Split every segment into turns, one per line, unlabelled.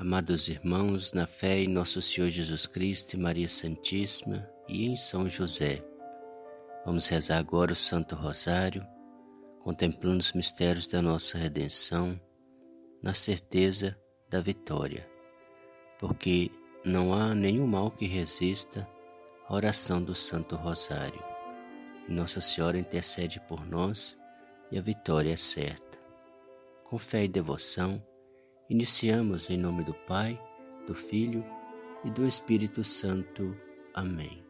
Amados irmãos, na fé em Nosso Senhor Jesus Cristo e Maria Santíssima e em São José, vamos rezar agora o Santo Rosário, contemplando os mistérios da nossa redenção, na certeza da vitória, porque não há nenhum mal que resista à oração do Santo Rosário. Nossa Senhora intercede por nós e a vitória é certa. Com fé e devoção, Iniciamos em nome do Pai, do Filho e do Espírito Santo. Amém.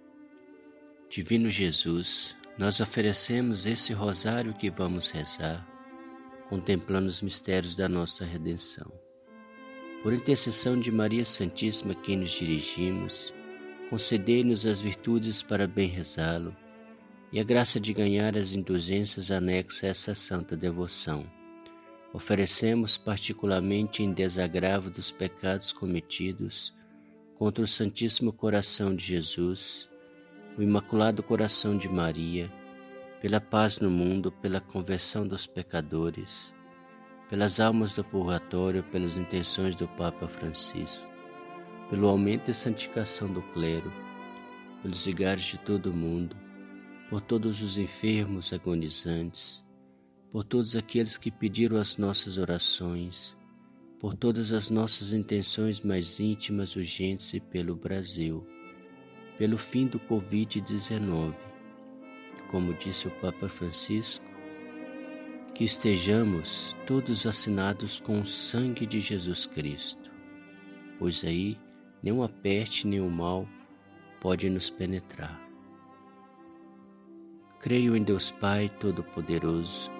Divino Jesus, nós oferecemos esse rosário que vamos rezar, contemplando os mistérios da nossa redenção. Por intercessão de Maria Santíssima, quem nos dirigimos, concedei-nos as virtudes para bem rezá-lo e a graça de ganhar as indulgências anexas a essa santa devoção oferecemos particularmente em desagravo dos pecados cometidos contra o Santíssimo Coração de Jesus, o Imaculado Coração de Maria, pela paz no mundo, pela conversão dos pecadores, pelas almas do purgatório, pelas intenções do Papa Francisco, pelo aumento e santificação do clero, pelos vigários de todo o mundo, por todos os enfermos agonizantes, por todos aqueles que pediram as nossas orações, por todas as nossas intenções mais íntimas, urgentes e pelo Brasil, pelo fim do Covid-19. Como disse o Papa Francisco, que estejamos todos vacinados com o sangue de Jesus Cristo, pois aí nenhuma peste o mal pode nos penetrar. Creio em Deus Pai Todo-Poderoso,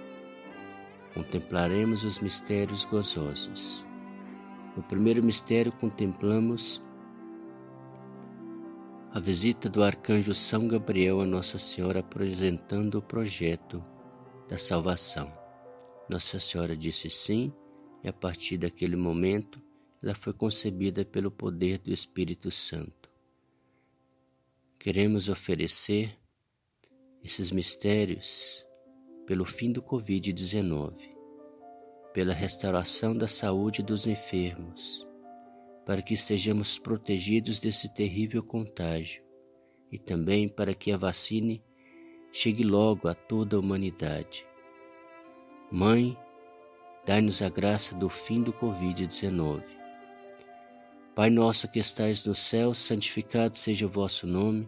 contemplaremos os mistérios gozosos. No primeiro mistério, contemplamos a visita do arcanjo São Gabriel a Nossa Senhora apresentando o projeto da salvação. Nossa Senhora disse sim, e a partir daquele momento ela foi concebida pelo poder do Espírito Santo. Queremos oferecer esses mistérios pelo fim do Covid-19, pela restauração da saúde dos enfermos, para que estejamos protegidos desse terrível contágio e também para que a vacina chegue logo a toda a humanidade. Mãe, dai-nos a graça do fim do Covid-19. Pai nosso que estais no céu, santificado seja o vosso nome.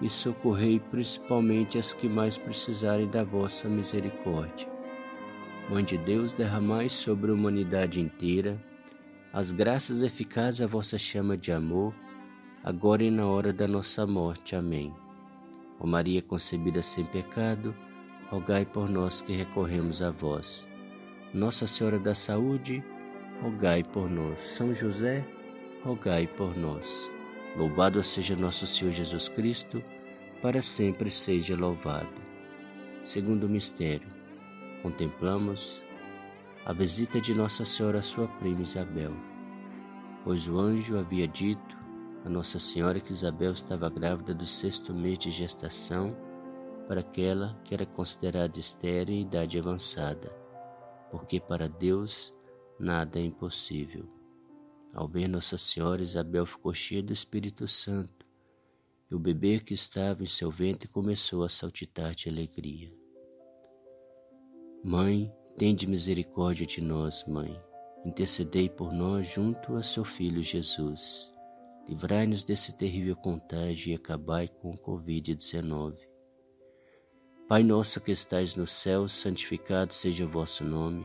e socorrei principalmente as que mais precisarem da vossa misericórdia. Mãe de Deus, derramai sobre a humanidade inteira as graças eficazes à vossa chama de amor, agora e na hora da nossa morte. Amém. Ó Maria concebida sem pecado, rogai por nós que recorremos a vós. Nossa Senhora da Saúde, rogai por nós. São José, rogai por nós. Louvado seja nosso Senhor Jesus Cristo, para sempre seja louvado. Segundo mistério, contemplamos a visita de Nossa Senhora à sua prima Isabel, pois o anjo havia dito a Nossa Senhora que Isabel estava grávida do sexto mês de gestação para aquela que era considerada estéril em idade avançada, porque para Deus nada é impossível. Ao ver Nossa Senhora, Isabel ficou cheia do Espírito Santo, e o bebê que estava em seu ventre começou a saltitar de alegria. Mãe, Tende misericórdia de nós, Mãe. Intercedei por nós junto a seu Filho Jesus. Livrai-nos desse terrível contágio e acabai com o Covid-19. Pai nosso que estais no céu, santificado seja o vosso nome.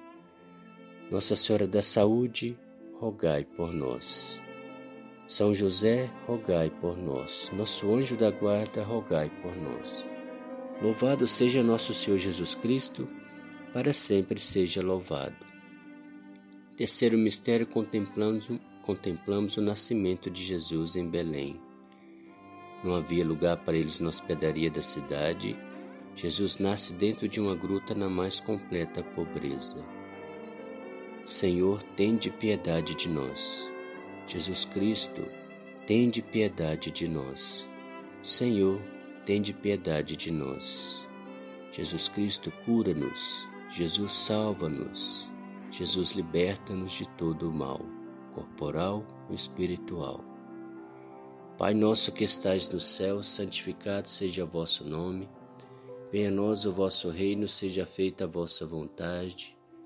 Nossa Senhora da Saúde, rogai por nós. São José, rogai por nós. Nosso anjo da guarda, rogai por nós. Louvado seja nosso Senhor Jesus Cristo, para sempre seja louvado. Terceiro mistério, contemplamos, contemplamos o nascimento de Jesus em Belém. Não havia lugar para eles na hospedaria da cidade. Jesus nasce dentro de uma gruta na mais completa pobreza. Senhor, tende piedade de nós. Jesus Cristo, tende piedade de nós. Senhor, tende piedade de nós. Jesus Cristo, cura-nos. Jesus, salva-nos. Jesus liberta-nos de todo o mal, corporal e espiritual. Pai nosso que estais no céu, santificado seja o vosso nome. Venha a nós o vosso reino, seja feita a vossa vontade,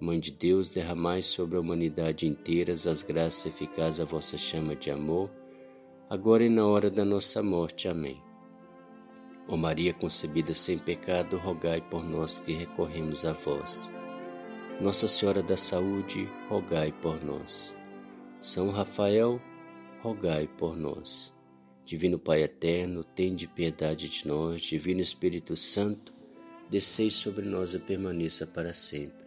Mãe de Deus, derramai sobre a humanidade inteira as graças eficazes à vossa chama de amor agora e na hora da nossa morte. Amém. Ó Maria concebida sem pecado, rogai por nós que recorremos a vós. Nossa Senhora da Saúde, rogai por nós. São Rafael, rogai por nós. Divino Pai eterno, tende piedade de nós. Divino Espírito Santo, descei sobre nós e permaneça para sempre.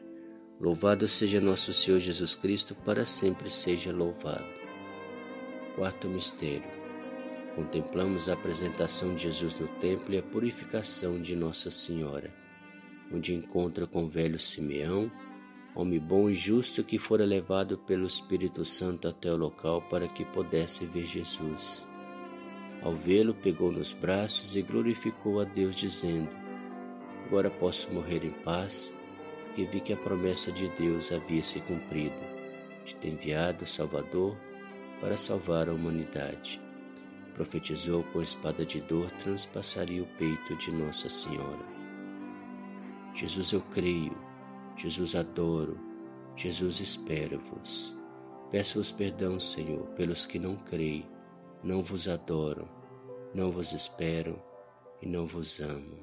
Louvado seja nosso Senhor Jesus Cristo, para sempre seja louvado. Quarto mistério. Contemplamos a apresentação de Jesus no templo e a purificação de Nossa Senhora, onde encontra com o velho Simeão, homem bom e justo que fora levado pelo Espírito Santo até o local para que pudesse ver Jesus. Ao vê-lo, pegou nos braços e glorificou a Deus, dizendo: Agora posso morrer em paz, porque vi que a promessa de Deus havia se cumprido, de ter enviado o Salvador para salvar a humanidade. Profetizou com a espada de dor transpassaria o peito de Nossa Senhora. Jesus, eu creio, Jesus, adoro, Jesus, espero-vos. Peço-vos perdão, Senhor, pelos que não creem, não vos adoram, não vos esperam e não vos amam.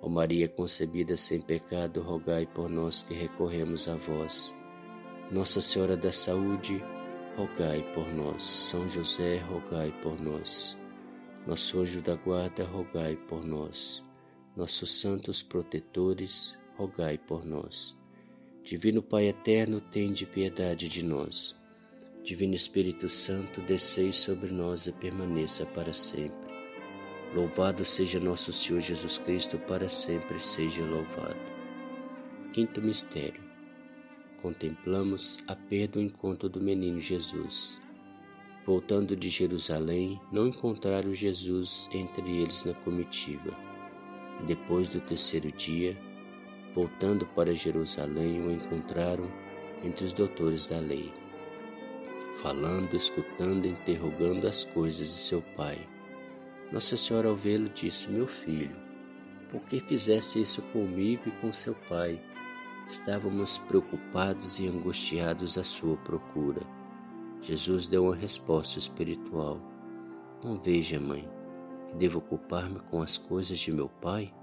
Ó Maria concebida sem pecado, rogai por nós que recorremos a vós. Nossa Senhora da Saúde, rogai por nós. São José, rogai por nós. Nosso anjo da guarda, rogai por nós. Nossos santos protetores, rogai por nós. Divino Pai eterno, tende piedade de nós. Divino Espírito Santo, descei sobre nós e permaneça para sempre. Louvado seja nosso Senhor Jesus Cristo, para sempre seja louvado. Quinto mistério. Contemplamos a perda do encontro do menino Jesus. Voltando de Jerusalém, não encontraram Jesus entre eles na comitiva. Depois do terceiro dia, voltando para Jerusalém, o encontraram entre os doutores da lei, falando, escutando interrogando as coisas de seu pai. Nossa Senhora, ao vê-lo, disse: Meu filho, por que fizesse isso comigo e com seu pai? Estávamos preocupados e angustiados à sua procura. Jesus deu uma resposta espiritual. Não veja, mãe, que devo ocupar-me com as coisas de meu pai?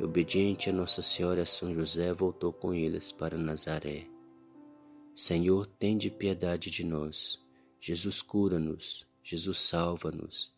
Obediente a Nossa Senhora São José, voltou com eles para Nazaré. Senhor, tende piedade de nós. Jesus cura-nos. Jesus salva-nos.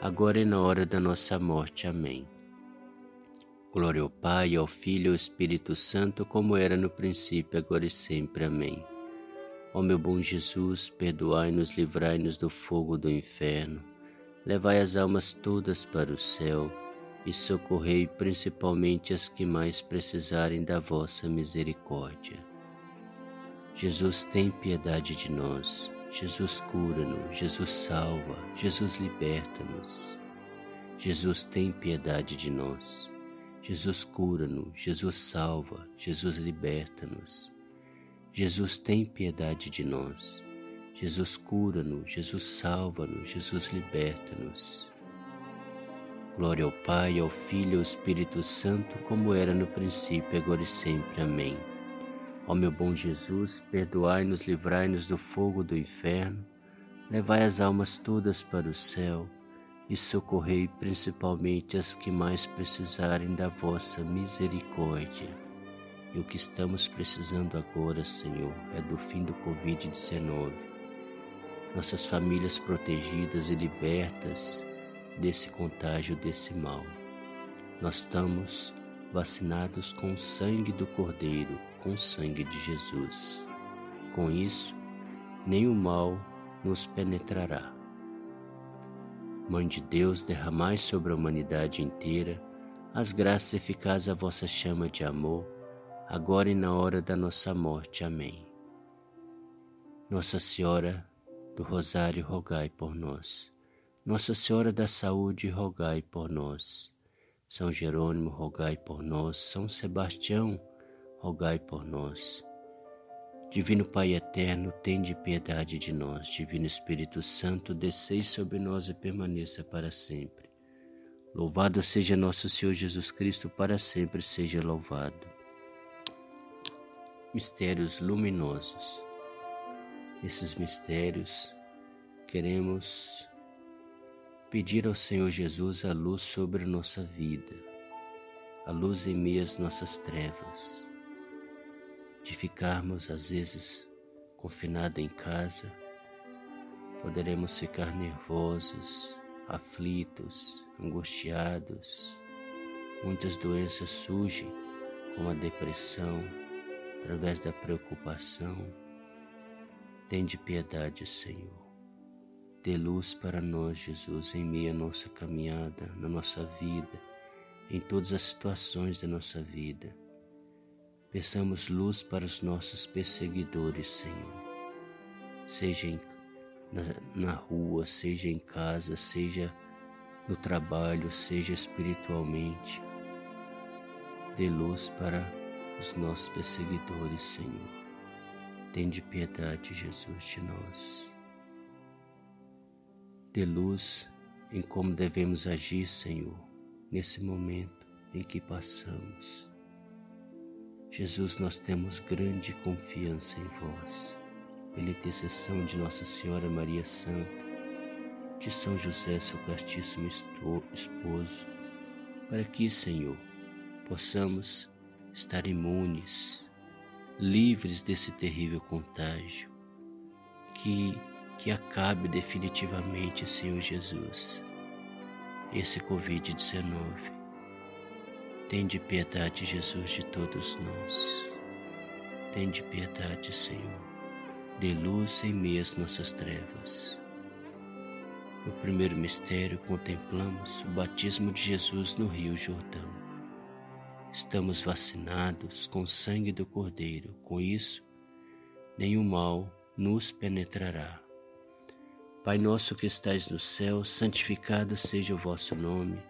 agora e na hora da nossa morte. Amém. Glória ao Pai, ao Filho e ao Espírito Santo, como era no princípio, agora e sempre. Amém. Ó meu bom Jesus, perdoai-nos, livrai-nos do fogo do inferno, levai as almas todas para o céu e socorrei principalmente as que mais precisarem da vossa misericórdia. Jesus, tem piedade de nós. Jesus cura-nos, Jesus salva, Jesus liberta-nos. Jesus tem piedade de nós. Jesus cura-nos, Jesus salva, Jesus liberta-nos. Jesus tem piedade de nós. Jesus cura-nos, Jesus salva-nos, Jesus liberta-nos. Glória ao Pai, ao Filho e ao Espírito Santo, como era no princípio, agora e sempre. Amém. Ó meu bom Jesus, perdoai-nos, livrai-nos do fogo do inferno, levai as almas todas para o céu e socorrei principalmente as que mais precisarem da vossa misericórdia. E o que estamos precisando agora, Senhor, é do fim do Covid-19. Nossas famílias protegidas e libertas desse contágio, desse mal. Nós estamos vacinados com o sangue do Cordeiro, com o sangue de Jesus. Com isso, nenhum mal nos penetrará. Mãe de Deus, derramai sobre a humanidade inteira as graças eficazes à vossa chama de amor, agora e na hora da nossa morte. Amém. Nossa Senhora do Rosário, rogai por nós. Nossa Senhora da Saúde, rogai por nós. São Jerônimo, rogai por nós. São Sebastião, rogai por nós. Divino Pai eterno, tende piedade de nós. Divino Espírito Santo, descei sobre nós e permaneça para sempre. Louvado seja nosso Senhor Jesus Cristo, para sempre seja louvado. Mistérios luminosos. Nesses mistérios, queremos pedir ao Senhor Jesus a luz sobre nossa vida, a luz em meio às nossas trevas, de ficarmos às vezes confinados em casa, poderemos ficar nervosos, aflitos, angustiados. Muitas doenças surgem, como a depressão, através da preocupação. Tende piedade, Senhor. Dê luz para nós, Jesus, em meio à nossa caminhada, na nossa vida, em todas as situações da nossa vida. Peçamos luz para os nossos perseguidores, Senhor. Seja em, na, na rua, seja em casa, seja no trabalho, seja espiritualmente. Dê luz para os nossos perseguidores, Senhor. Tende piedade, Jesus, de nós de luz em como devemos agir, Senhor, nesse momento em que passamos. Jesus, nós temos grande confiança em vós, pela intercessão de Nossa Senhora Maria Santa, de São José, seu castíssimo esposo, para que, Senhor, possamos estar imunes, livres desse terrível contágio, que, que acabe definitivamente, Senhor Jesus, esse Covid-19. Tende piedade, Jesus, de todos nós. Tende piedade, Senhor. Dê luz em meio às nossas trevas. No primeiro mistério, contemplamos o batismo de Jesus no Rio Jordão. Estamos vacinados com o sangue do Cordeiro, com isso, nenhum mal nos penetrará. Pai nosso que estais no céu, santificado seja o vosso nome.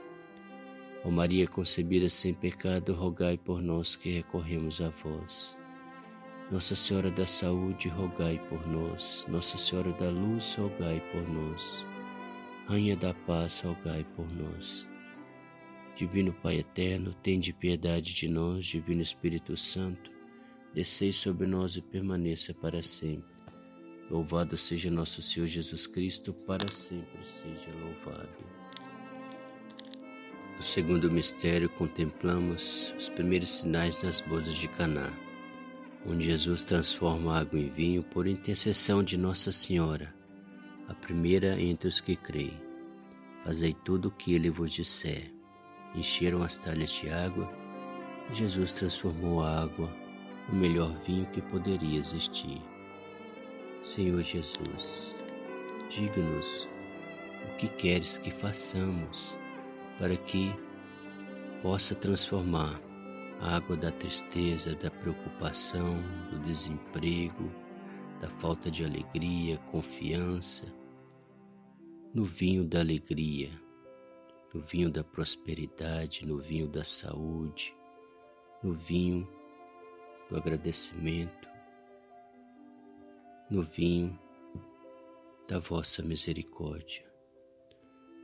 Ó Maria concebida sem pecado, rogai por nós que recorremos a vós. Nossa Senhora da Saúde, rogai por nós. Nossa Senhora da Luz, rogai por nós. Rainha da Paz, rogai por nós. Divino Pai eterno, tende piedade de nós, Divino Espírito Santo, descei sobre nós e permaneça para sempre. Louvado seja nosso Senhor Jesus Cristo, para sempre seja louvado. No segundo mistério, contemplamos os primeiros sinais das bodas de Caná, onde Jesus transforma água em vinho por intercessão de Nossa Senhora, a primeira entre os que creem. Fazei tudo o que ele vos disser encheram as talhas de água e Jesus transformou a água o melhor vinho que poderia existir. Senhor Jesus, diga-nos o que queres que façamos para que possa transformar a água da tristeza, da preocupação, do desemprego, da falta de alegria, confiança, no vinho da alegria, no vinho da prosperidade, no vinho da saúde, no vinho do agradecimento, no vinho da vossa misericórdia.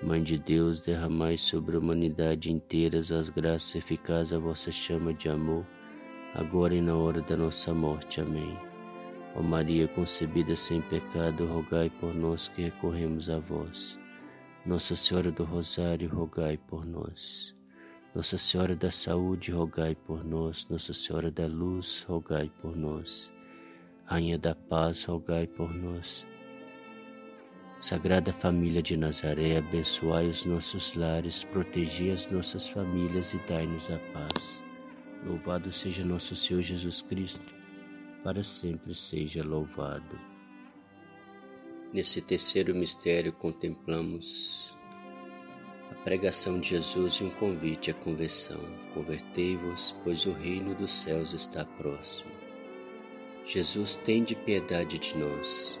Mãe de Deus, derramai sobre a humanidade inteira as graças eficazes à vossa chama de amor, agora e na hora da nossa morte. Amém. Ó Maria concebida sem pecado, rogai por nós que recorremos a vós. Nossa Senhora do Rosário, rogai por nós. Nossa Senhora da Saúde, rogai por nós. Nossa Senhora da Luz, rogai por nós. Rainha da Paz, rogai por nós. Sagrada Família de Nazaré, abençoai os nossos lares, protegi as nossas famílias e dai-nos a paz. Louvado seja nosso Senhor Jesus Cristo, para sempre seja louvado. Nesse terceiro mistério contemplamos a pregação de Jesus e um convite à conversão. Convertei-vos, pois o reino dos céus está próximo. Jesus tem de piedade de nós.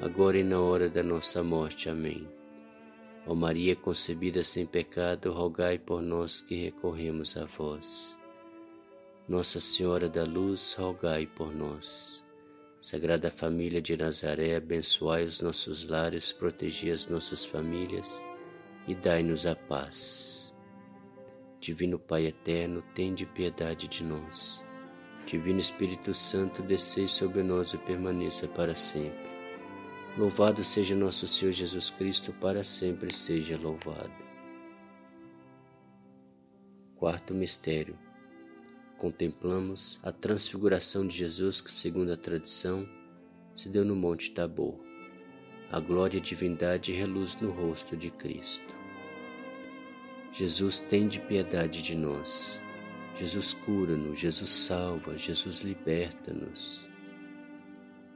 agora e na hora da nossa morte. Amém. Ó Maria concebida sem pecado, rogai por nós que recorremos a vós. Nossa Senhora da Luz, rogai por nós. Sagrada Família de Nazaré, abençoai os nossos lares, protegi as nossas famílias e dai-nos a paz. Divino Pai eterno, tende piedade de nós. Divino Espírito Santo, descei sobre nós e permaneça para sempre. Louvado seja nosso Senhor Jesus Cristo, para sempre seja louvado. Quarto mistério contemplamos a transfiguração de Jesus que, segundo a tradição, se deu no Monte Tabor. A glória e divindade reluz no rosto de Cristo. Jesus tem de piedade de nós. Jesus cura-nos, Jesus salva, Jesus liberta-nos.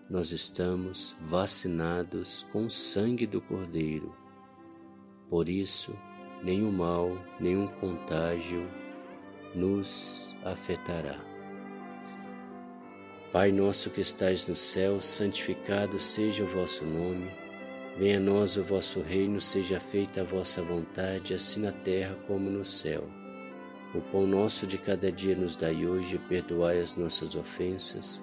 Nós estamos vacinados com o sangue do Cordeiro. Por isso, nenhum mal, nenhum contágio nos afetará. Pai nosso que estais no céu, santificado seja o vosso nome. Venha a nós o vosso reino, seja feita a vossa vontade, assim na terra como no céu. O pão nosso de cada dia nos dai hoje, perdoai as nossas ofensas,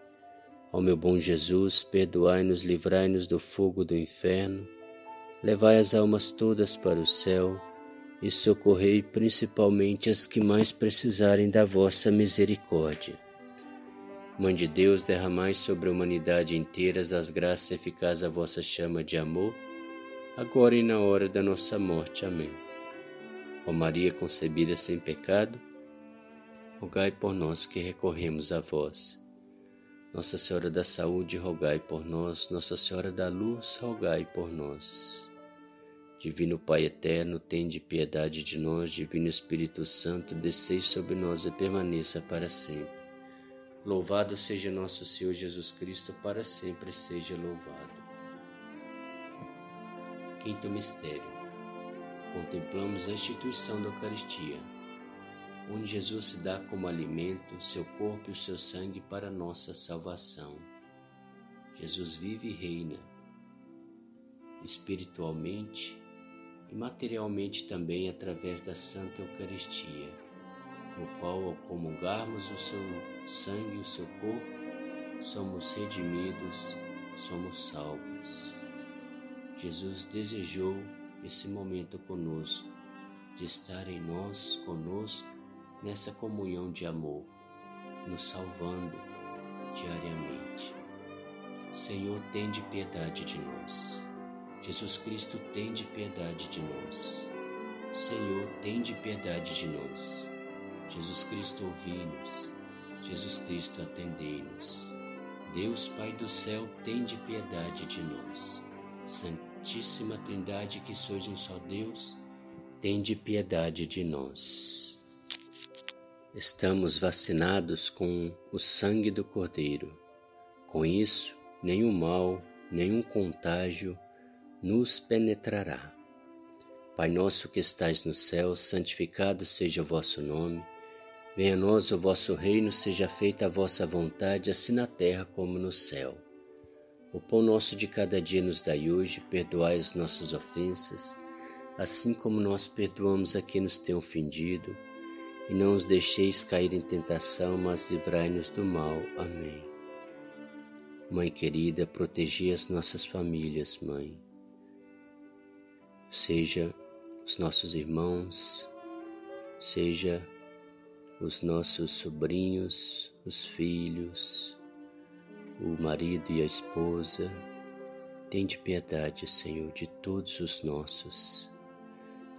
Ó meu bom Jesus, perdoai-nos, livrai-nos do fogo do inferno, levai as almas todas para o céu e socorrei principalmente as que mais precisarem da vossa misericórdia. Mãe de Deus, derramai sobre a humanidade inteira as graças eficazes à vossa chama de amor, agora e na hora da nossa morte. Amém. Ó Maria concebida sem pecado, rogai por nós que recorremos a vós. Nossa Senhora da Saúde, rogai por nós. Nossa Senhora da Luz, rogai por nós. Divino Pai eterno, tende piedade de nós. Divino Espírito Santo, descei sobre nós e permaneça para sempre. Louvado seja nosso Senhor Jesus Cristo, para sempre seja louvado. Quinto mistério. Contemplamos a instituição da Eucaristia, onde Jesus se dá como alimento seu corpo e o seu sangue para nossa salvação. Jesus vive e reina espiritualmente e materialmente também através da Santa Eucaristia no qual, ao comungarmos o seu sangue e o seu corpo, somos redimidos, somos salvos. Jesus desejou esse momento conosco, de estar em nós, conosco, nessa comunhão de amor, nos salvando diariamente. Senhor, tende piedade de nós. Jesus Cristo, tende piedade de nós. Senhor, tende piedade de nós. Jesus Cristo, ouvi-nos. Jesus Cristo, atendei-nos. Deus Pai do céu, tende piedade de nós. Santíssima Trindade, que sois um só Deus, tende piedade de nós. Estamos vacinados com o sangue do Cordeiro. Com isso, nenhum mal, nenhum contágio nos penetrará. Pai nosso que estais no céu, santificado seja o vosso nome. Venha a nós o vosso reino, seja feita a vossa vontade, assim na terra como no céu. O pão nosso de cada dia nos dai hoje, perdoai as nossas ofensas, assim como nós perdoamos a quem nos tem ofendido, e não os deixeis cair em tentação, mas livrai-nos do mal. Amém. Mãe querida, protegi as nossas famílias, Mãe. Seja os nossos irmãos, seja os nossos sobrinhos, os filhos, o marido e a esposa. Tende piedade, Senhor, de todos os nossos.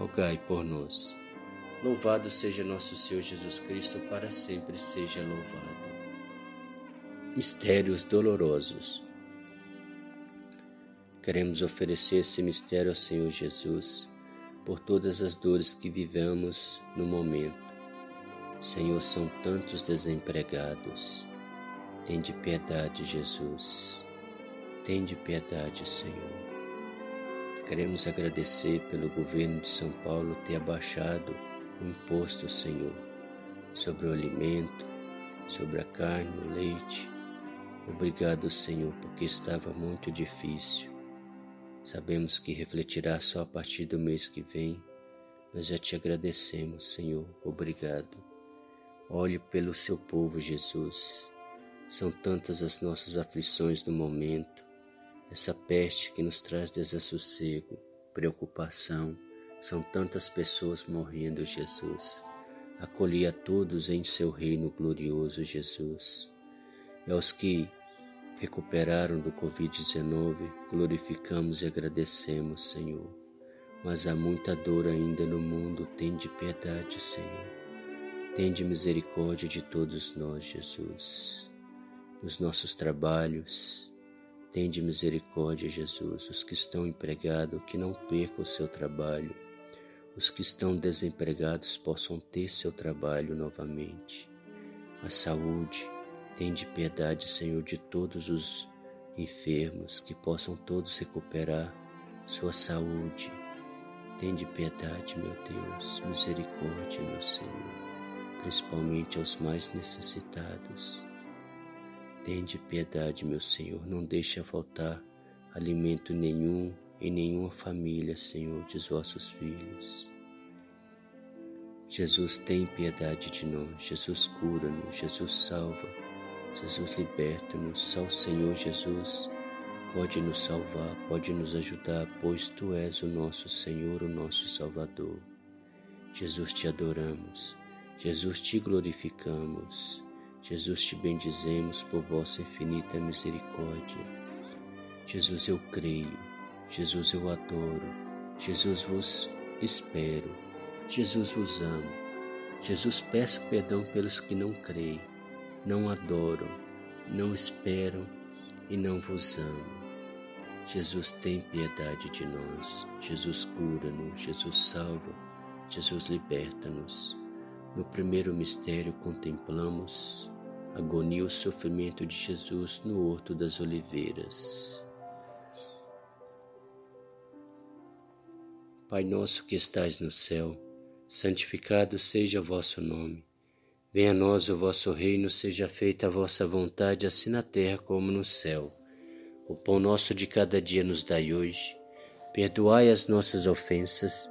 rogai por nós. Louvado seja nosso Senhor Jesus Cristo, para sempre seja louvado. Mistérios dolorosos. Queremos oferecer esse mistério ao Senhor Jesus por todas as dores que vivemos no momento. Senhor, são tantos desempregados. Tende piedade, Jesus. Tende piedade, Senhor. Queremos agradecer pelo governo de São Paulo ter abaixado o imposto, Senhor, sobre o alimento, sobre a carne, o leite. Obrigado, Senhor, porque estava muito difícil. Sabemos que refletirá só a partir do mês que vem, mas já te agradecemos, Senhor. Obrigado. Olhe pelo seu povo, Jesus. São tantas as nossas aflições no momento essa peste que nos traz desassossego, preocupação, são tantas pessoas morrendo, Jesus. Acolhi a todos em seu reino glorioso, Jesus. E aos que recuperaram do Covid-19, glorificamos e agradecemos, Senhor. Mas há muita dor ainda no mundo, tende piedade, Senhor. Tende misericórdia de todos nós, Jesus. Nos nossos trabalhos, Tende misericórdia, Jesus, os que estão empregados, que não percam o seu trabalho, os que estão desempregados possam ter seu trabalho novamente. A saúde, tende piedade, Senhor, de todos os enfermos, que possam todos recuperar sua saúde. Tende piedade, meu Deus, misericórdia, meu Senhor, principalmente aos mais necessitados. Tende piedade, meu Senhor, não deixe faltar alimento nenhum em nenhuma família, Senhor, dos vossos filhos. Jesus tem piedade de nós, Jesus cura-nos, Jesus salva, Jesus liberta-nos, só o Senhor Jesus pode nos salvar, pode nos ajudar, pois Tu és o nosso Senhor, o nosso Salvador. Jesus te adoramos, Jesus te glorificamos. Jesus, te bendizemos por vossa infinita misericórdia. Jesus, eu creio. Jesus, eu adoro. Jesus, vos espero. Jesus, vos amo. Jesus, peço perdão pelos que não creem, não adoram, não esperam e não vos amam. Jesus, tem piedade de nós. Jesus, cura-nos. Jesus, salva. Jesus, liberta-nos. No primeiro mistério contemplamos agonia e o sofrimento de Jesus no Horto das Oliveiras. Pai nosso que estais no céu, santificado seja o vosso nome. Venha a nós o vosso reino, seja feita a vossa vontade, assim na terra como no céu. O pão nosso de cada dia nos dai hoje. Perdoai as nossas ofensas,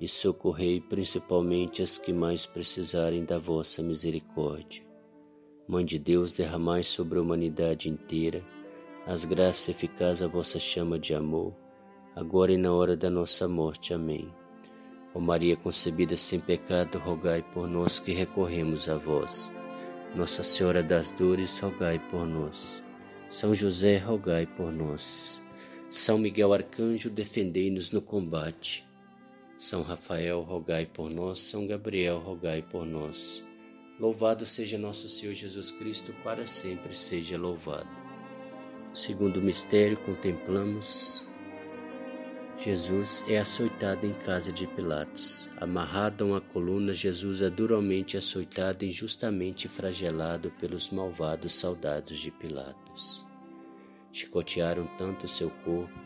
e socorrei principalmente as que mais precisarem da vossa misericórdia. Mãe de Deus, derramai sobre a humanidade inteira as graças eficazes à vossa chama de amor, agora e na hora da nossa morte. Amém. Ó Maria concebida sem pecado, rogai por nós que recorremos a vós. Nossa Senhora das Dores, rogai por nós. São José, rogai por nós. São Miguel Arcanjo, defendei-nos no combate. São Rafael, rogai por nós. São Gabriel, rogai por nós. Louvado seja nosso Senhor Jesus Cristo, para sempre seja louvado. Segundo mistério, contemplamos Jesus é açoitado em casa de Pilatos. Amarrado a uma coluna, Jesus é duramente açoitado e injustamente fragelado pelos malvados soldados de Pilatos. Chicotearam tanto seu corpo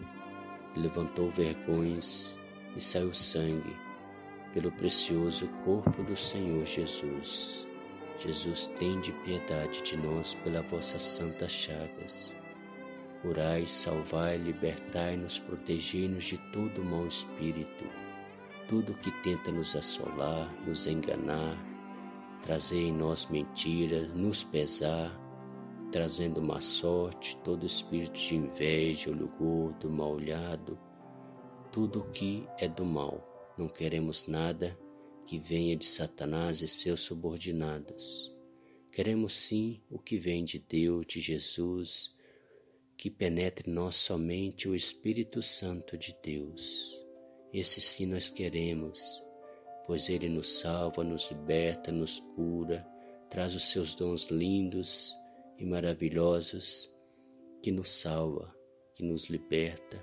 que levantou vergões e saiu sangue pelo precioso corpo do Senhor Jesus. Jesus, tende piedade de nós pela vossas santas chagas Curai, salvai, libertai-nos, protegei-nos de todo mau espírito, tudo que tenta nos assolar, nos enganar, trazer em nós mentiras, nos pesar, trazendo má sorte, todo espírito de inveja, olho gordo, mal olhado, tudo o que é do mal. Não queremos nada que venha de Satanás e seus subordinados. Queremos sim o que vem de Deus, de Jesus, que penetre nós somente o Espírito Santo de Deus. Esse sim nós queremos, pois Ele nos salva, nos liberta, nos cura, traz os seus dons lindos e maravilhosos que nos salva, que nos liberta,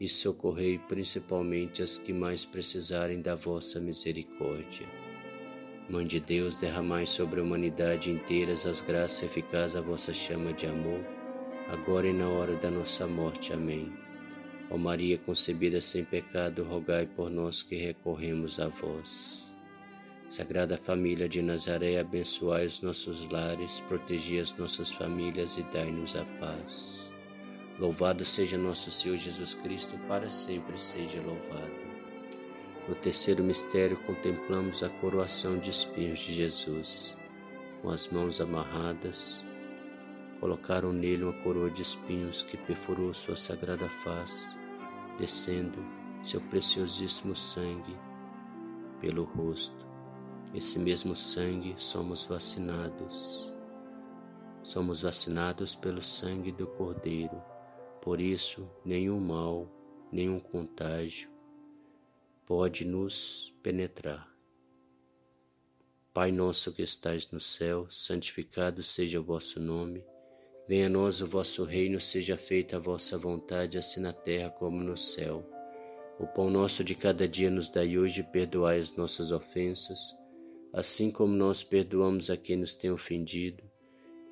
e socorrei principalmente as que mais precisarem da vossa misericórdia. Mãe de Deus, derramai sobre a humanidade inteira as graças eficazes à vossa chama de amor, agora e na hora da nossa morte. Amém. Ó Maria concebida sem pecado, rogai por nós que recorremos a vós. Sagrada Família de Nazaré, abençoai os nossos lares, protegi as nossas famílias e dai-nos a paz. Louvado seja nosso Senhor Jesus Cristo, para sempre seja louvado. No terceiro mistério, contemplamos a coroação de espinhos de Jesus. Com as mãos amarradas, colocaram nele uma coroa de espinhos que perfurou sua sagrada face, descendo seu preciosíssimo sangue pelo rosto. Esse mesmo sangue somos vacinados. Somos vacinados pelo sangue do Cordeiro por isso, nenhum mal, nenhum contágio pode nos penetrar. Pai nosso que estais no céu, santificado seja o vosso nome. Venha a nós o vosso reino, seja feita a vossa vontade, assim na terra como no céu. O pão nosso de cada dia nos dai hoje, perdoai as nossas ofensas, assim como nós perdoamos a quem nos tem ofendido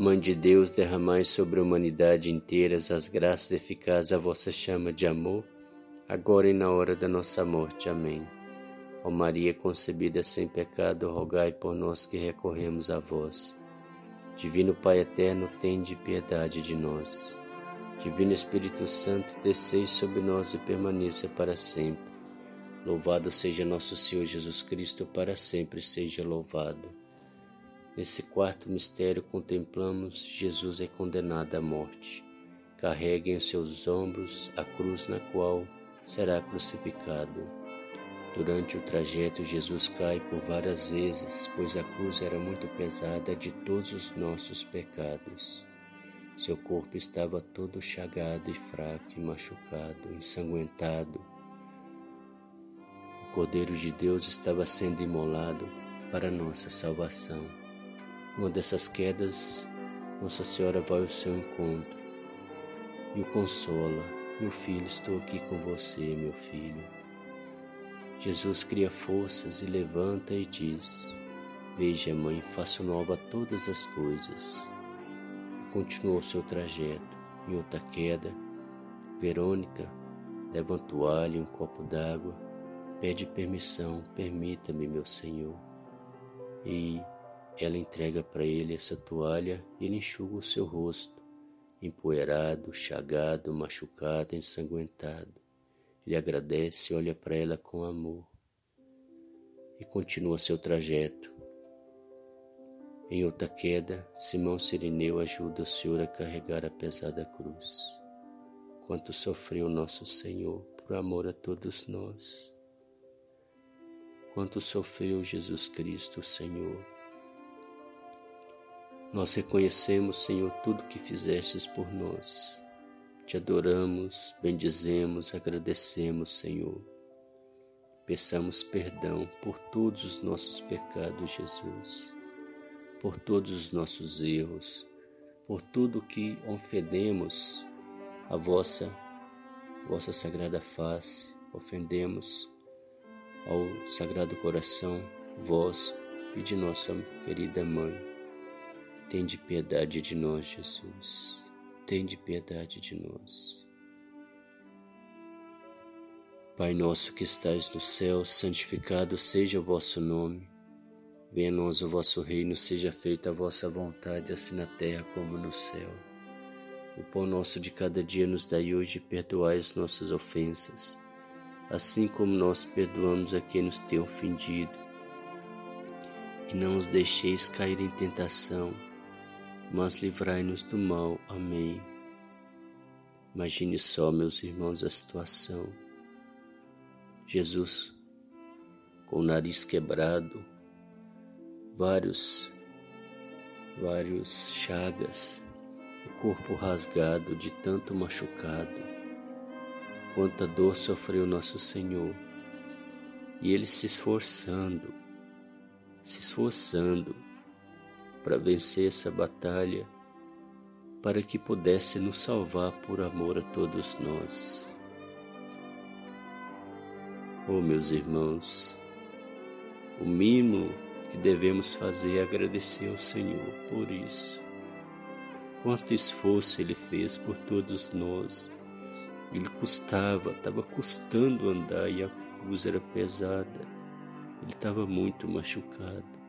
Mãe de Deus, derramai sobre a humanidade inteira as graças eficazes à vossa chama de amor, agora e na hora da nossa morte. Amém. Ó Maria concebida sem pecado, rogai por nós que recorremos a vós. Divino Pai eterno, tende piedade de nós. Divino Espírito Santo, descei sobre nós e permaneça para sempre. Louvado seja nosso Senhor Jesus Cristo, para sempre seja louvado. Nesse quarto mistério, contemplamos Jesus é condenado à morte. Carrega em seus ombros a cruz na qual será crucificado. Durante o trajeto, Jesus cai por várias vezes, pois a cruz era muito pesada de todos os nossos pecados. Seu corpo estava todo chagado e fraco e machucado, ensanguentado. O Cordeiro de Deus estava sendo imolado para nossa salvação. Uma dessas quedas, Nossa Senhora vai ao seu encontro e o consola. Meu filho, estou aqui com você, meu filho. Jesus cria forças e levanta e diz: Veja, mãe, faço nova todas as coisas. E continuou seu trajeto. Em outra queda, Verônica leva uma toalha e um copo d'água, pede permissão, permita-me, meu Senhor. E ela entrega para ele essa toalha e ele enxuga o seu rosto, empoeirado, chagado, machucado, ensanguentado. Ele agradece e olha para ela com amor e continua seu trajeto. Em outra queda, Simão Sirineu ajuda o Senhor a carregar a pesada cruz. Quanto sofreu nosso Senhor por amor a todos nós. Quanto sofreu Jesus Cristo, Senhor. Nós reconhecemos, Senhor, tudo que fizestes por nós. Te adoramos, bendizemos, agradecemos, Senhor. Peçamos perdão por todos os nossos pecados, Jesus por todos os nossos erros, por tudo que ofendemos a vossa, vossa sagrada face, ofendemos ao Sagrado Coração vosso e de nossa querida Mãe. Tende piedade de nós, Jesus. Tende piedade de nós. Pai nosso que estais no céu, santificado seja o vosso nome. Venha a nós o vosso reino, seja feita a vossa vontade, assim na terra como no céu. O pão nosso de cada dia nos dai hoje e perdoai as nossas ofensas, assim como nós perdoamos a quem nos tem ofendido. E não os deixeis cair em tentação, mas livrai-nos do mal. Amém. Imagine só, meus irmãos, a situação. Jesus, com o nariz quebrado, vários, vários chagas, o corpo rasgado de tanto machucado. Quanta dor sofreu nosso Senhor. E ele se esforçando, se esforçando para vencer essa batalha, para que pudesse nos salvar por amor a todos nós. Oh, meus irmãos, o mimo que devemos fazer é agradecer ao Senhor por isso. Quanto esforço Ele fez por todos nós. Ele custava, estava custando andar e a cruz era pesada. Ele estava muito machucado.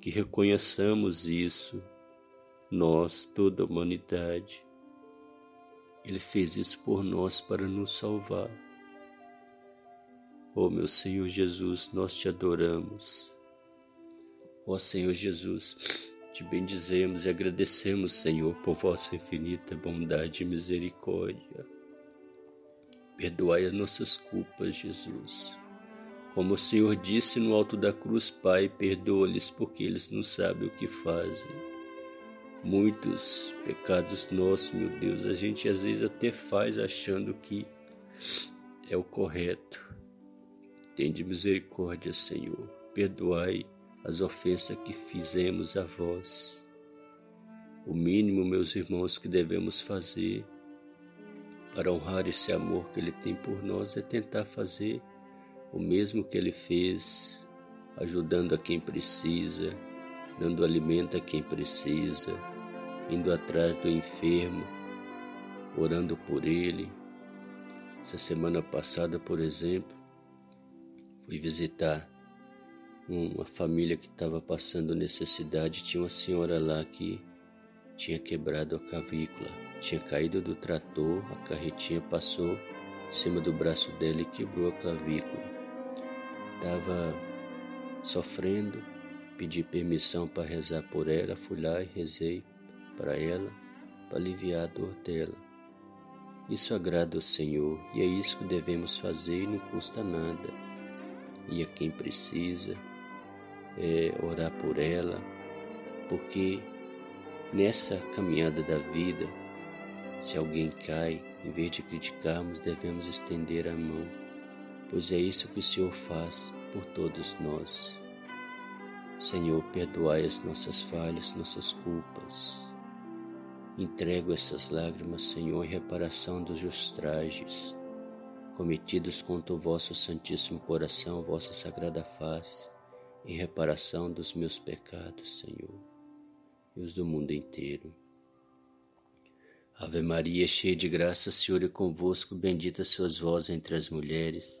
Que reconheçamos isso, nós, toda a humanidade. Ele fez isso por nós para nos salvar. Ó oh, meu Senhor Jesus, nós te adoramos. Ó oh, Senhor Jesus, te bendizemos e agradecemos, Senhor, por vossa infinita bondade e misericórdia. Perdoai as nossas culpas, Jesus. Como o Senhor disse no alto da cruz, Pai, perdoa-lhes porque eles não sabem o que fazem. Muitos pecados nossos, meu Deus, a gente às vezes até faz achando que é o correto Tende misericórdia, Senhor. Perdoai as ofensas que fizemos a vós. O mínimo, meus irmãos, que devemos fazer para honrar esse amor que Ele tem por nós é tentar fazer o mesmo que Ele fez, ajudando a quem precisa, dando alimento a quem precisa, indo atrás do enfermo, orando por ele. Essa semana passada, por exemplo, Fui visitar uma família que estava passando necessidade. Tinha uma senhora lá que tinha quebrado a cavícula, tinha caído do trator, a carretinha passou em cima do braço dela e quebrou a clavícula. Estava sofrendo, pedi permissão para rezar por ela, fui lá e rezei para ela, para aliviar a dor dela. Isso agrada ao Senhor e é isso que devemos fazer e não custa nada e a quem precisa, é, orar por ela, porque nessa caminhada da vida, se alguém cai, em vez de criticarmos, devemos estender a mão, pois é isso que o Senhor faz por todos nós. Senhor, perdoai as nossas falhas, nossas culpas. Entrego essas lágrimas, Senhor, em reparação dos ultrajes cometidos contra o vosso Santíssimo Coração, vossa Sagrada Face, em reparação dos meus pecados, Senhor, e os do mundo inteiro. Ave Maria, cheia de graça, Senhor é convosco, bendita sois vós entre as mulheres,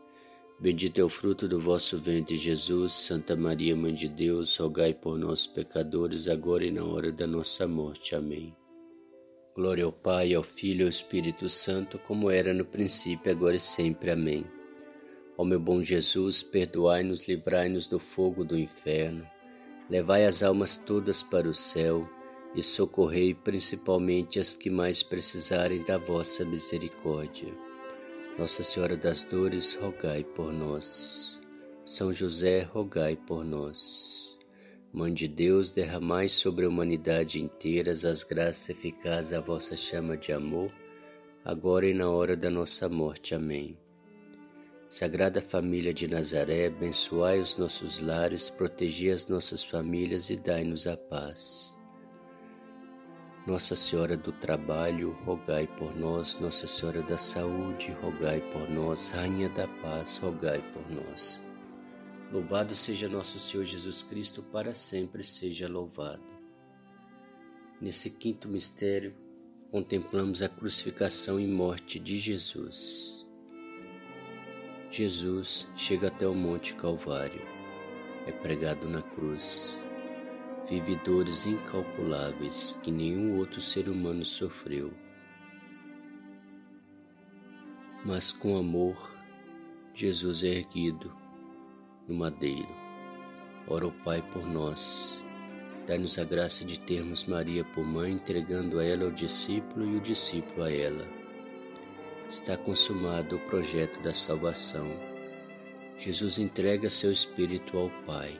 bendito é o fruto do vosso ventre, Jesus. Santa Maria, Mãe de Deus, rogai por nós, pecadores, agora e na hora da nossa morte. Amém. Glória ao Pai, ao Filho e ao Espírito Santo, como era no princípio, agora e sempre. Amém. Ó meu bom Jesus, perdoai-nos, livrai-nos do fogo do inferno, levai as almas todas para o céu e socorrei principalmente as que mais precisarem da vossa misericórdia. Nossa Senhora das Dores, rogai por nós. São José, rogai por nós. Mãe de Deus, derramai sobre a humanidade inteira as graças eficazes à vossa chama de amor, agora e na hora da nossa morte. Amém. Sagrada Família de Nazaré, abençoai os nossos lares, protegi as nossas famílias e dai-nos a paz. Nossa Senhora do Trabalho, rogai por nós. Nossa Senhora da Saúde, rogai por nós. Rainha da Paz, rogai por nós. Louvado seja nosso Senhor Jesus Cristo, para sempre seja louvado. Nesse quinto mistério, contemplamos a crucificação e morte de Jesus. Jesus chega até o Monte Calvário, é pregado na cruz vive dores incalculáveis que nenhum outro ser humano sofreu. Mas com amor, Jesus é erguido no madeiro. Ora o Pai por nós. Dai-nos a graça de termos Maria por mãe, entregando a ela o discípulo e o discípulo a ela. Está consumado o projeto da salvação. Jesus entrega seu Espírito ao Pai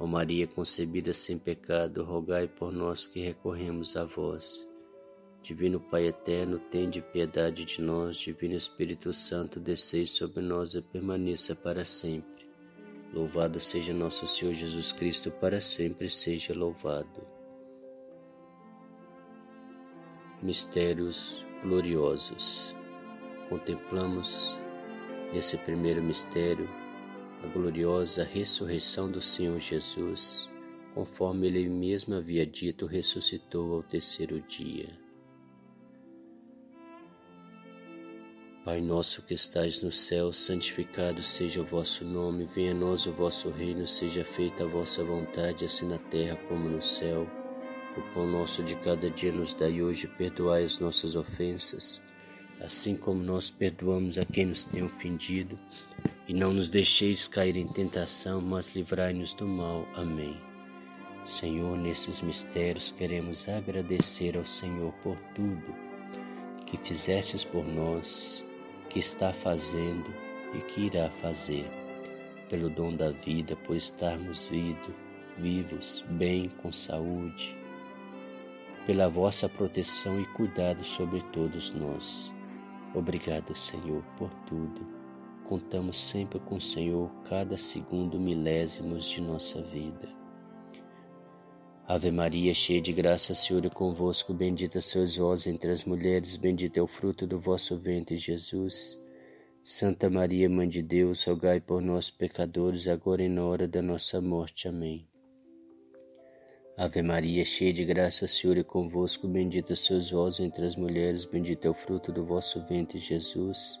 Ó Maria concebida sem pecado, rogai por nós que recorremos a vós. Divino Pai eterno, tende piedade de nós. Divino Espírito Santo, descei sobre nós e permaneça para sempre. Louvado seja nosso Senhor Jesus Cristo, para sempre seja louvado. Mistérios gloriosos. Contemplamos nesse primeiro mistério a gloriosa ressurreição do Senhor Jesus, conforme ele mesmo havia dito, ressuscitou ao terceiro dia. Pai nosso que estais no céu, santificado seja o vosso nome, venha a nós o vosso reino, seja feita a vossa vontade, assim na terra como no céu. O pão nosso de cada dia nos dai hoje, perdoai as nossas ofensas, assim como nós perdoamos a quem nos tem ofendido e não nos deixeis cair em tentação, mas livrai-nos do mal. Amém. Senhor, nesses mistérios queremos agradecer ao Senhor por tudo que fizestes por nós, que está fazendo e que irá fazer, pelo dom da vida, por estarmos vivo, vivos, bem, com saúde, pela vossa proteção e cuidado sobre todos nós. Obrigado, Senhor, por tudo contamos sempre com o Senhor cada segundo milésimos de nossa vida. Ave Maria, cheia de graça, Senhor é convosco, bendita sois vós entre as mulheres, bendito é o fruto do vosso ventre, Jesus. Santa Maria, Mãe de Deus, rogai por nós, pecadores, agora e na hora da nossa morte. Amém. Ave Maria, cheia de graça, Senhor é convosco, bendita sois vós entre as mulheres, bendito é o fruto do vosso ventre, Jesus.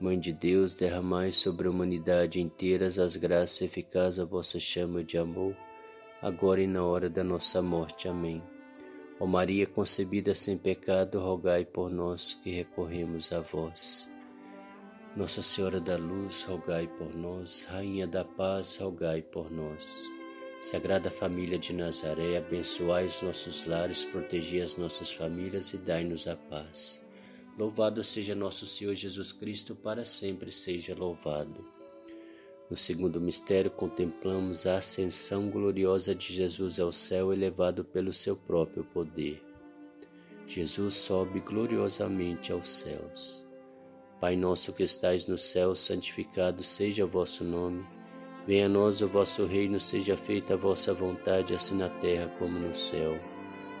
Mãe de Deus, derramai sobre a humanidade inteira as graças eficazes à vossa chama de amor, agora e na hora da nossa morte. Amém. Ó Maria concebida sem pecado, rogai por nós que recorremos a vós. Nossa Senhora da Luz, rogai por nós. Rainha da Paz, rogai por nós. Sagrada Família de Nazaré, abençoai os nossos lares, protegi as nossas famílias e dai-nos a paz. Louvado seja nosso Senhor Jesus Cristo, para sempre seja louvado. No segundo mistério, contemplamos a ascensão gloriosa de Jesus ao céu, elevado pelo seu próprio poder. Jesus sobe gloriosamente aos céus. Pai nosso que estais no céu, santificado seja o vosso nome. Venha a nós o vosso reino, seja feita a vossa vontade, assim na terra como no céu.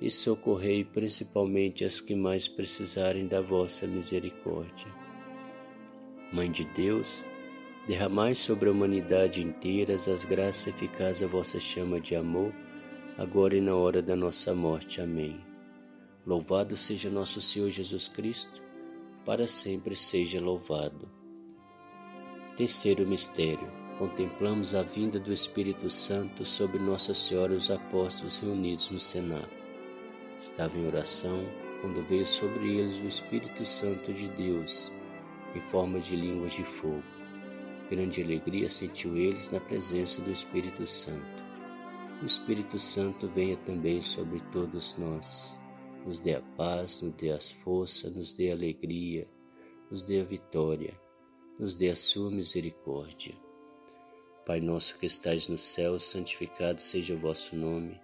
e socorrei principalmente as que mais precisarem da vossa misericórdia. Mãe de Deus, derramai sobre a humanidade inteira as graças eficazes da vossa chama de amor, agora e na hora da nossa morte. Amém. Louvado seja nosso Senhor Jesus Cristo, para sempre seja louvado. Terceiro mistério. Contemplamos a vinda do Espírito Santo sobre Nossa Senhora e os apóstolos reunidos no cenáculo. Estava em oração quando veio sobre eles o Espírito Santo de Deus, em forma de línguas de fogo. Grande alegria sentiu eles na presença do Espírito Santo. O Espírito Santo venha também sobre todos nós. Nos dê a paz, nos dê a força, nos dê a alegria, nos dê a vitória nos dê a sua misericórdia. Pai nosso que estais no céu, santificado seja o vosso nome.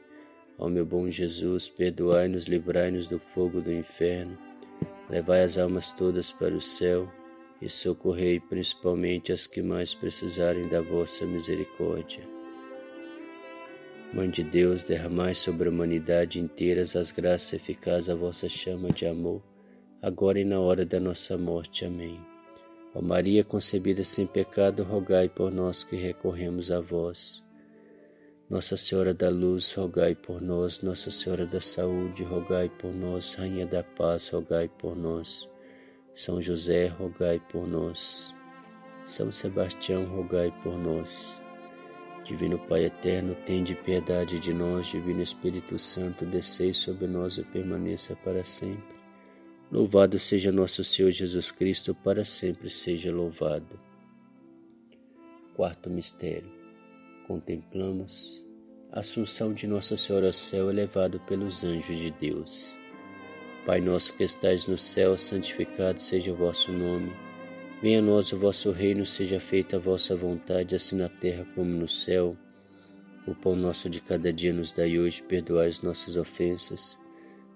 Ó meu bom Jesus, perdoai-nos, livrai-nos do fogo do inferno, levai as almas todas para o céu e socorrei principalmente as que mais precisarem da vossa misericórdia. Mãe de Deus, derramai sobre a humanidade inteira as graças eficazes à vossa chama de amor, agora e na hora da nossa morte. Amém. Ó Maria concebida sem pecado, rogai por nós que recorremos a vós. Nossa Senhora da Luz, rogai por nós. Nossa Senhora da Saúde, rogai por nós. Rainha da Paz, rogai por nós. São José, rogai por nós. São Sebastião, rogai por nós. Divino Pai eterno, tende piedade de nós, Divino Espírito Santo, descei sobre nós e permaneça para sempre. Louvado seja nosso Senhor Jesus Cristo, para sempre seja louvado. Quarto mistério. Contemplamos a Assunção de Nossa Senhora ao céu elevado pelos anjos de Deus. Pai nosso que estais no céu, santificado seja o vosso nome. Venha a nós o vosso reino, seja feita a vossa vontade, assim na terra como no céu. O pão nosso de cada dia nos dai hoje, perdoai as nossas ofensas,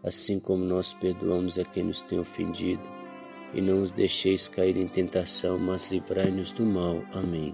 assim como nós perdoamos a quem nos tem ofendido. E não os deixeis cair em tentação, mas livrai-nos do mal. Amém.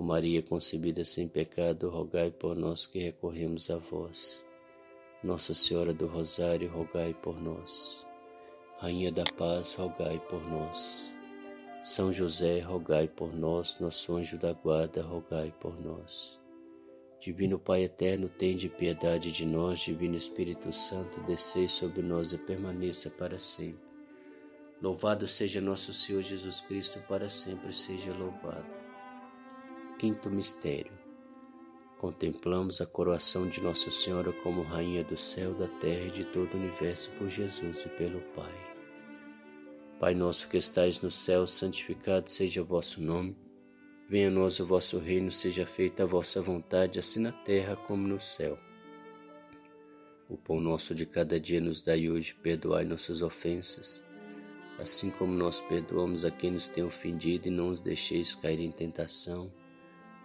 Ó Maria concebida sem pecado, rogai por nós que recorremos a vós. Nossa Senhora do Rosário, rogai por nós. Rainha da Paz, rogai por nós. São José, rogai por nós. Nosso anjo da guarda, rogai por nós. Divino Pai eterno, tende piedade de nós. Divino Espírito Santo, descei sobre nós e permaneça para sempre. Louvado seja nosso Senhor Jesus Cristo, para sempre seja louvado. Quinto mistério. Contemplamos a coroação de Nossa Senhora como Rainha do céu, da terra e de todo o universo por Jesus e pelo Pai. Pai nosso que estais no céu, santificado seja o vosso nome. Venha a nós o vosso reino, seja feita a vossa vontade, assim na terra como no céu. O pão nosso de cada dia nos dai hoje, perdoai nossas ofensas, assim como nós perdoamos a quem nos tem ofendido, e não os deixeis cair em tentação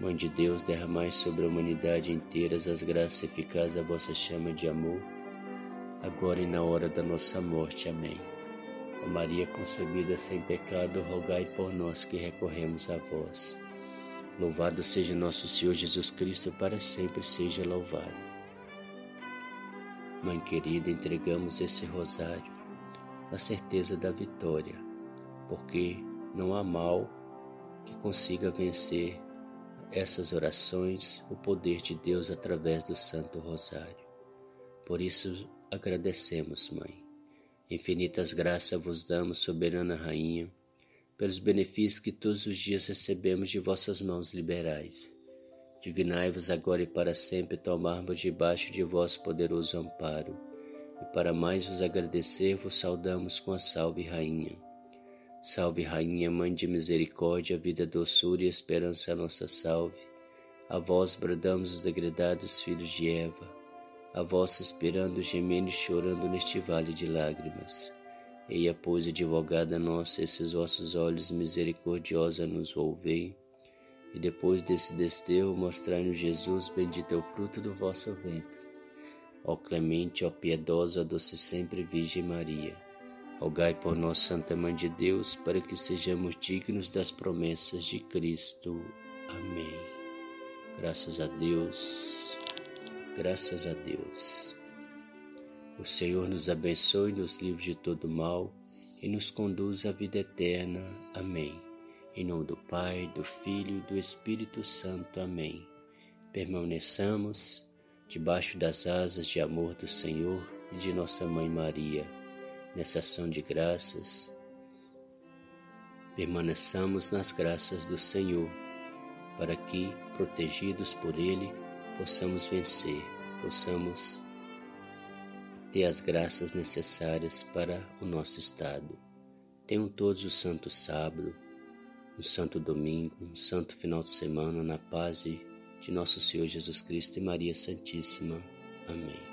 Mãe de Deus, derramai sobre a humanidade inteira as graças eficazes da vossa chama de amor, agora e na hora da nossa morte. Amém. Ó Maria concebida sem pecado, rogai por nós que recorremos a vós. Louvado seja nosso Senhor Jesus Cristo, para sempre seja louvado. Mãe querida, entregamos esse rosário na certeza da vitória, porque não há mal que consiga vencer essas orações o poder de Deus através do Santo Rosário. Por isso agradecemos, Mãe. Infinitas graças vos damos, soberana Rainha, pelos benefícios que todos os dias recebemos de vossas mãos liberais. Dignai-vos agora e para sempre tomarmos debaixo de vosso poderoso amparo, e para mais vos agradecer, vos saudamos com a salve, Rainha Salve, Rainha, Mãe de Misericórdia, vida, doçura e esperança, a nossa salve. A vós bradamos os degredados filhos de Eva, a vós esperando, gemendo e chorando neste vale de lágrimas. Eia, pois, advogada nossa, esses vossos olhos misericordiosa nos volvei, e depois desse desterro mostrai-nos Jesus, bendito é o fruto do vosso ventre. Ó clemente, ó piedosa, doce sempre Virgem Maria, Rogai por nós, Santa Mãe de Deus, para que sejamos dignos das promessas de Cristo. Amém. Graças a Deus, graças a Deus. O Senhor nos abençoe, nos livre de todo mal e nos conduz à vida eterna. Amém. Em nome do Pai, do Filho e do Espírito Santo. Amém. Permaneçamos debaixo das asas de amor do Senhor e de nossa Mãe Maria, nessa ação de graças. Permaneçamos nas graças do Senhor, para que, protegidos por Ele, possamos vencer, possamos ter as graças necessárias para o nosso estado. Tenham todos o santo sábado, um santo domingo, um santo final de semana na paz de nosso Senhor Jesus Cristo e Maria Santíssima. Amém.